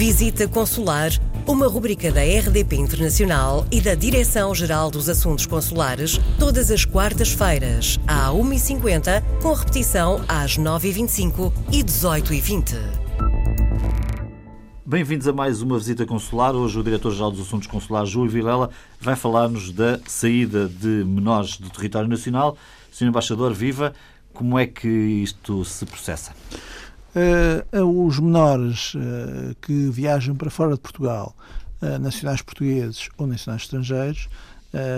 Visita Consular, uma rubrica da RDP Internacional e da Direção-Geral dos Assuntos Consulares, todas as quartas-feiras, à 1h50, com repetição às 9h25 e 18h20. Bem-vindos a mais uma visita consular. Hoje o Diretor-Geral dos Assuntos Consulares, Júlio Vilela, vai falar-nos da saída de menores do território nacional. Sr. Embaixador, viva! Como é que isto se processa? Uh, os menores uh, que viajam para fora de Portugal, uh, nacionais portugueses ou nacionais estrangeiros,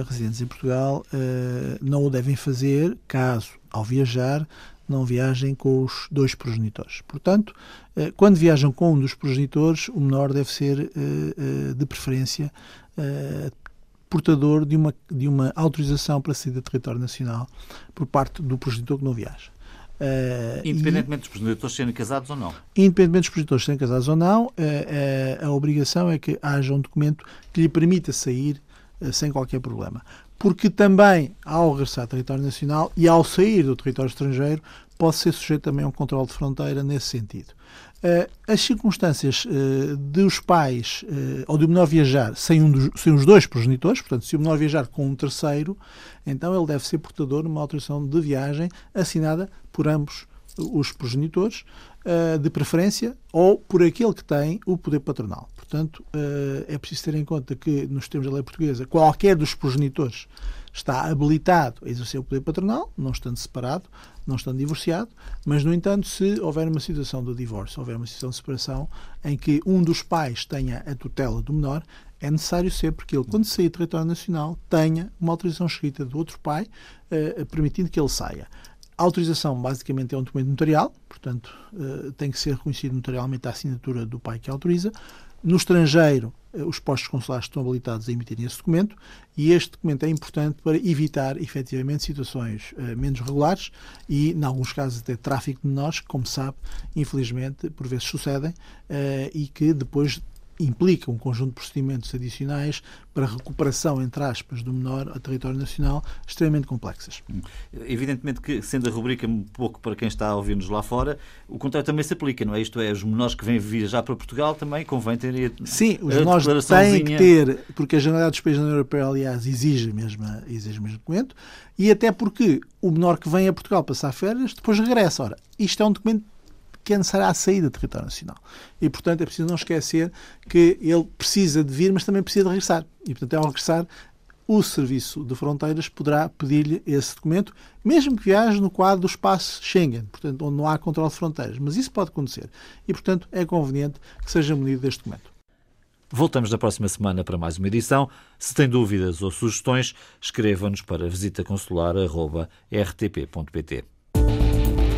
residentes em Portugal, não o devem fazer caso, ao viajar, não viajem com os dois progenitores. Portanto, quando viajam com um dos progenitores, o menor deve ser, de preferência, portador de uma, de uma autorização para sair do território nacional por parte do progenitor que não viaja. Uh, independentemente e, dos progenitores serem casados ou não? Independentemente dos progenitores serem casados ou não, uh, uh, a obrigação é que haja um documento que lhe permita sair sem qualquer problema. Porque também, ao regressar ao território nacional e ao sair do território estrangeiro, pode ser sujeito também a um controle de fronteira nesse sentido. as circunstâncias dos pais ou do menor viajar sem, um dos, sem os dois progenitores, portanto, se o menor viajar com um terceiro, então ele deve ser portador de uma autorização de viagem assinada por ambos os progenitores, de preferência, ou por aquele que tem o poder patronal. Portanto, uh, é preciso ter em conta que, nos termos da lei portuguesa, qualquer dos progenitores está habilitado a exercer o poder patronal, não estando separado, não estando divorciado, mas, no entanto, se houver uma situação de divórcio, houver uma situação de separação em que um dos pais tenha a tutela do menor, é necessário ser, porque ele, quando sair do território nacional, tenha uma autorização escrita do outro pai, eh, permitindo que ele saia. A autorização, basicamente, é um documento notarial, portanto, eh, tem que ser reconhecido notarialmente a assinatura do pai que autoriza. No estrangeiro, eh, os postos consulares estão habilitados a emitirem esse documento e este documento é importante para evitar, efetivamente, situações uh, menos regulares e, em alguns casos, até tráfico de menores, que, como sabe, infelizmente, por vezes sucedem uh, e que depois implica um conjunto de procedimentos adicionais para recuperação, entre aspas, do menor a território nacional, extremamente complexas. Evidentemente que, sendo a rubrica um pouco para quem está a ouvir-nos lá fora, o contrário também se aplica, não é? Isto é, os menores que vêm viajar para Portugal também convém terem a Sim, os menores têm que ter, porque a Generalidade dos Países da União Europeia, aliás, exige mesmo, exige mesmo documento, e até porque o menor que vem a Portugal passar férias, depois regressa. Ora, isto é um documento que é necessária a saída do território nacional. E, portanto, é preciso não esquecer que ele precisa de vir, mas também precisa de regressar. E, portanto, ao regressar, o Serviço de Fronteiras poderá pedir-lhe esse documento, mesmo que viaje no quadro do espaço Schengen, portanto, onde não há controle de fronteiras. Mas isso pode acontecer. E, portanto, é conveniente que seja munido deste documento. Voltamos na próxima semana para mais uma edição. Se tem dúvidas ou sugestões, escreva-nos para visitaconsular.rtp.pt.